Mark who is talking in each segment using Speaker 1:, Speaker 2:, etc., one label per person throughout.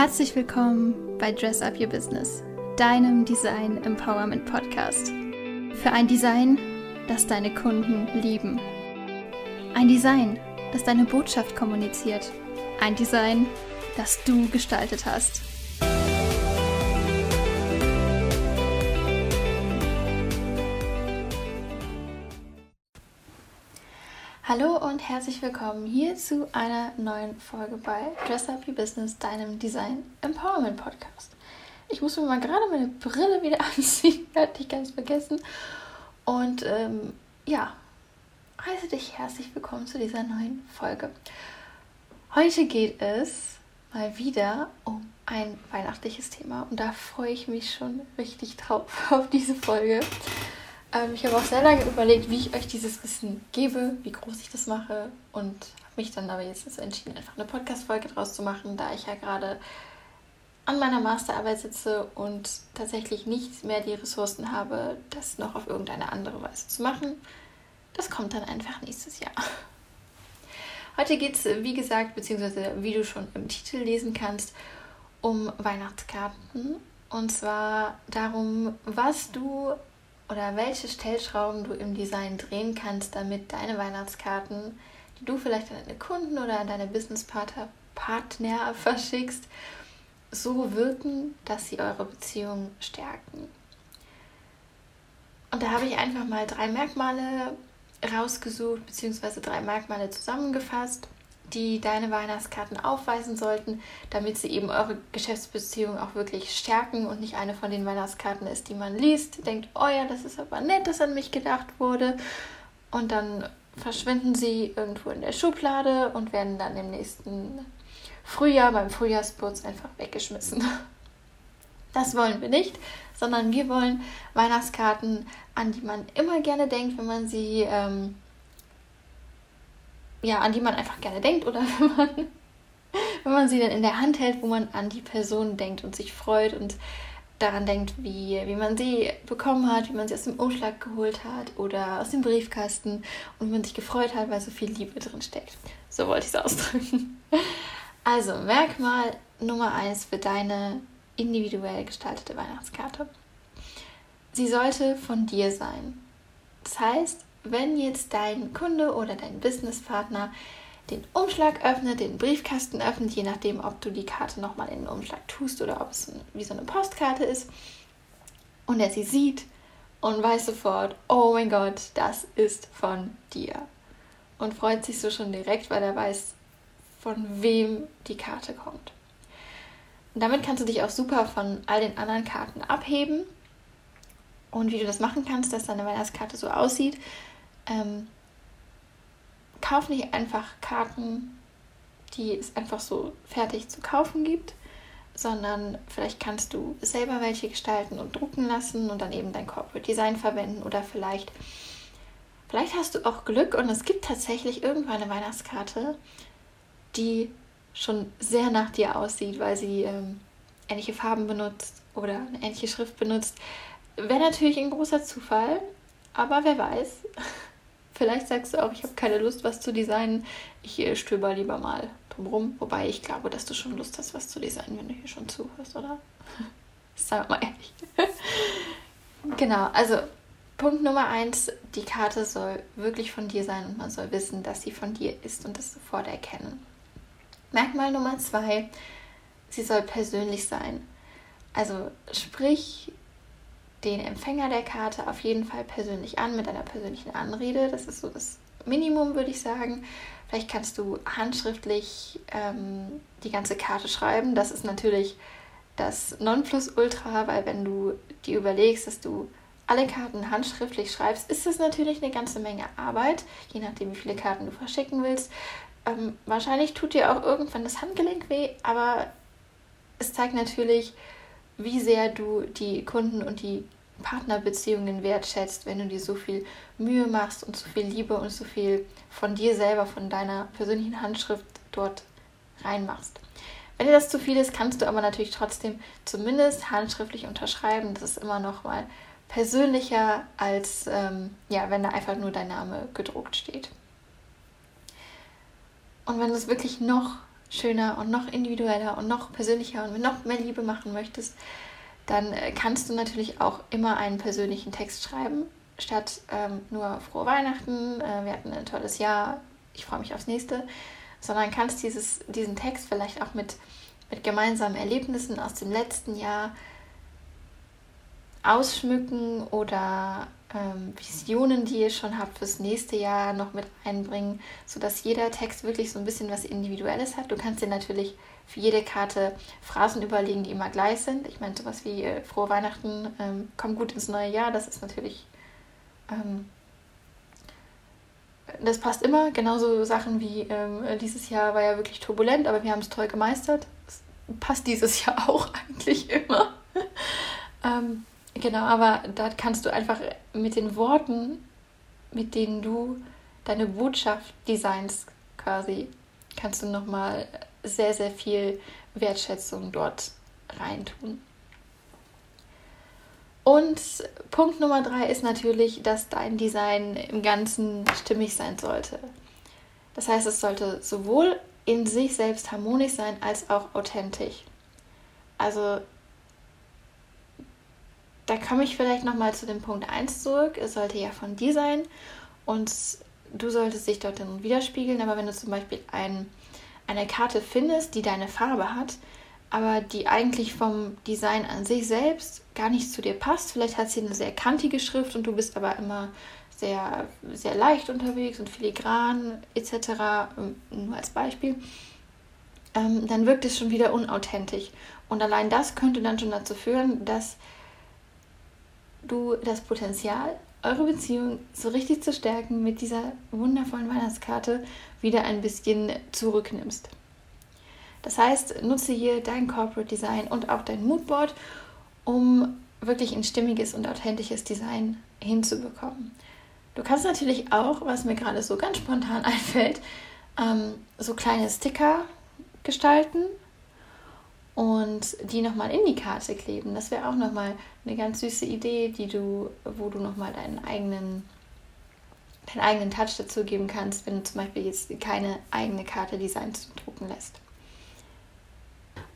Speaker 1: Herzlich willkommen bei Dress Up Your Business, deinem Design Empowerment Podcast. Für ein Design, das deine Kunden lieben. Ein Design, das deine Botschaft kommuniziert. Ein Design, das du gestaltet hast. Hallo und herzlich willkommen hier zu einer neuen Folge bei Dress Up Your Business, deinem Design Empowerment Podcast. Ich muss mir mal gerade meine Brille wieder anziehen, hatte ich ganz vergessen. Und ähm, ja, heiße dich herzlich willkommen zu dieser neuen Folge. Heute geht es mal wieder um ein weihnachtliches Thema und da freue ich mich schon richtig drauf auf diese Folge. Ähm, ich habe auch sehr lange überlegt, wie ich euch dieses Wissen gebe, wie groß ich das mache und habe mich dann aber jetzt dazu entschieden, einfach eine Podcast-Folge draus zu machen, da ich ja gerade an meiner Masterarbeit sitze und tatsächlich nicht mehr die Ressourcen habe, das noch auf irgendeine andere Weise zu machen. Das kommt dann einfach nächstes Jahr. Heute geht es, wie gesagt, beziehungsweise wie du schon im Titel lesen kannst, um Weihnachtskarten. Und zwar darum, was du oder welche Stellschrauben du im Design drehen kannst, damit deine Weihnachtskarten, die du vielleicht an deine Kunden oder an deine Businesspartner Partner verschickst, so wirken, dass sie eure Beziehung stärken. Und da habe ich einfach mal drei Merkmale rausgesucht, beziehungsweise drei Merkmale zusammengefasst, die deine Weihnachtskarten aufweisen sollten, damit sie eben eure Geschäftsbeziehung auch wirklich stärken und nicht eine von den Weihnachtskarten ist, die man liest, denkt, oh ja, das ist aber nett, dass an mich gedacht wurde. Und dann verschwinden sie irgendwo in der Schublade und werden dann im nächsten Frühjahr beim Frühjahrsputz einfach weggeschmissen. Das wollen wir nicht, sondern wir wollen Weihnachtskarten, an die man immer gerne denkt, wenn man sie ähm, ja, an die man einfach gerne denkt oder wenn man, wenn man sie dann in der Hand hält, wo man an die Person denkt und sich freut und daran denkt, wie, wie man sie bekommen hat, wie man sie aus dem Umschlag geholt hat oder aus dem Briefkasten und man sich gefreut hat, weil so viel Liebe drin steckt. So wollte ich es ausdrücken. Also, Merkmal Nummer eins für deine individuell gestaltete Weihnachtskarte. Sie sollte von dir sein. Das heißt, wenn jetzt dein Kunde oder dein Businesspartner den Umschlag öffnet, den Briefkasten öffnet, je nachdem, ob du die Karte nochmal in den Umschlag tust oder ob es wie so eine Postkarte ist, und er sie sieht und weiß sofort, oh mein Gott, das ist von dir. Und freut sich so schon direkt, weil er weiß, von wem die Karte kommt. Und damit kannst du dich auch super von all den anderen Karten abheben. Und wie du das machen kannst, dass deine Weihnachtskarte so aussieht, ähm, kauf nicht einfach Karten, die es einfach so fertig zu kaufen gibt, sondern vielleicht kannst du selber welche gestalten und drucken lassen und dann eben dein Corporate Design verwenden oder vielleicht vielleicht hast du auch Glück und es gibt tatsächlich irgendwann eine Weihnachtskarte, die schon sehr nach dir aussieht, weil sie ähm, ähnliche Farben benutzt oder eine ähnliche Schrift benutzt. Wäre natürlich ein großer Zufall, aber wer weiß. Vielleicht sagst du auch, ich habe keine Lust, was zu designen. Ich äh, stöber lieber mal drumherum. Wobei ich glaube, dass du schon Lust hast, was zu designen, wenn du hier schon zuhörst, oder? Sag mal ehrlich. genau, also Punkt Nummer eins, die Karte soll wirklich von dir sein und man soll wissen, dass sie von dir ist und das sofort erkennen. Merkmal Nummer zwei, sie soll persönlich sein. Also sprich den Empfänger der Karte auf jeden Fall persönlich an mit einer persönlichen Anrede. Das ist so das Minimum, würde ich sagen. Vielleicht kannst du handschriftlich ähm, die ganze Karte schreiben. Das ist natürlich das Nonplusultra, weil wenn du dir überlegst, dass du alle Karten handschriftlich schreibst, ist das natürlich eine ganze Menge Arbeit, je nachdem, wie viele Karten du verschicken willst. Ähm, wahrscheinlich tut dir auch irgendwann das Handgelenk weh, aber es zeigt natürlich, wie sehr du die Kunden und die Partnerbeziehungen wertschätzt, wenn du dir so viel Mühe machst und so viel Liebe und so viel von dir selber, von deiner persönlichen Handschrift dort reinmachst. Wenn dir das zu viel ist, kannst du aber natürlich trotzdem zumindest handschriftlich unterschreiben. Das ist immer noch mal persönlicher, als ähm, ja, wenn da einfach nur dein Name gedruckt steht. Und wenn du es wirklich noch schöner und noch individueller und noch persönlicher und noch mehr Liebe machen möchtest, dann äh, kannst du natürlich auch immer einen persönlichen Text schreiben, statt ähm, nur frohe Weihnachten, äh, wir hatten ein tolles Jahr, ich freue mich aufs nächste, sondern kannst dieses, diesen Text vielleicht auch mit, mit gemeinsamen Erlebnissen aus dem letzten Jahr ausschmücken oder ähm, Visionen, die ihr schon habt fürs nächste Jahr noch mit einbringen, sodass jeder Text wirklich so ein bisschen was Individuelles hat. Du kannst dir natürlich für jede Karte Phrasen überlegen, die immer gleich sind. Ich meine, sowas wie äh, Frohe Weihnachten, ähm, komm gut ins neue Jahr, das ist natürlich, ähm, das passt immer. Genauso Sachen wie ähm, dieses Jahr war ja wirklich turbulent, aber wir haben es toll gemeistert. Das passt dieses Jahr auch eigentlich immer. ähm, Genau, aber da kannst du einfach mit den Worten, mit denen du deine Botschaft designst, quasi, kannst du nochmal sehr, sehr viel Wertschätzung dort reintun. Und Punkt Nummer drei ist natürlich, dass dein Design im Ganzen stimmig sein sollte. Das heißt, es sollte sowohl in sich selbst harmonisch sein als auch authentisch. Also da komme ich vielleicht nochmal zu dem Punkt 1 zurück. Es sollte ja von dir sein und du solltest dich dort dann widerspiegeln. Aber wenn du zum Beispiel ein, eine Karte findest, die deine Farbe hat, aber die eigentlich vom Design an sich selbst gar nicht zu dir passt, vielleicht hat sie eine sehr kantige Schrift und du bist aber immer sehr, sehr leicht unterwegs und filigran etc., ähm, nur als Beispiel, ähm, dann wirkt es schon wieder unauthentisch. Und allein das könnte dann schon dazu führen, dass du das Potenzial, eure Beziehung so richtig zu stärken mit dieser wundervollen Weihnachtskarte wieder ein bisschen zurücknimmst. Das heißt, nutze hier dein Corporate Design und auch dein Moodboard, um wirklich ein stimmiges und authentisches Design hinzubekommen. Du kannst natürlich auch, was mir gerade so ganz spontan einfällt, ähm, so kleine Sticker gestalten und die nochmal in die Karte kleben. Das wäre auch nochmal eine ganz süße Idee, die du, wo du nochmal deinen eigenen, deinen eigenen Touch dazu geben kannst, wenn du zum Beispiel jetzt keine eigene Karte designt drucken lässt.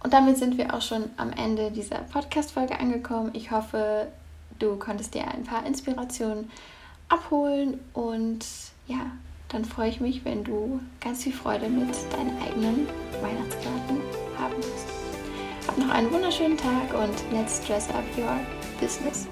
Speaker 1: Und damit sind wir auch schon am Ende dieser Podcast-Folge angekommen. Ich hoffe, du konntest dir ein paar Inspirationen abholen und ja, dann freue ich mich, wenn du ganz viel Freude mit deinen eigenen Weihnachtskarten haben wirst. Hab noch einen wunderschönen Tag und let's dress up your business.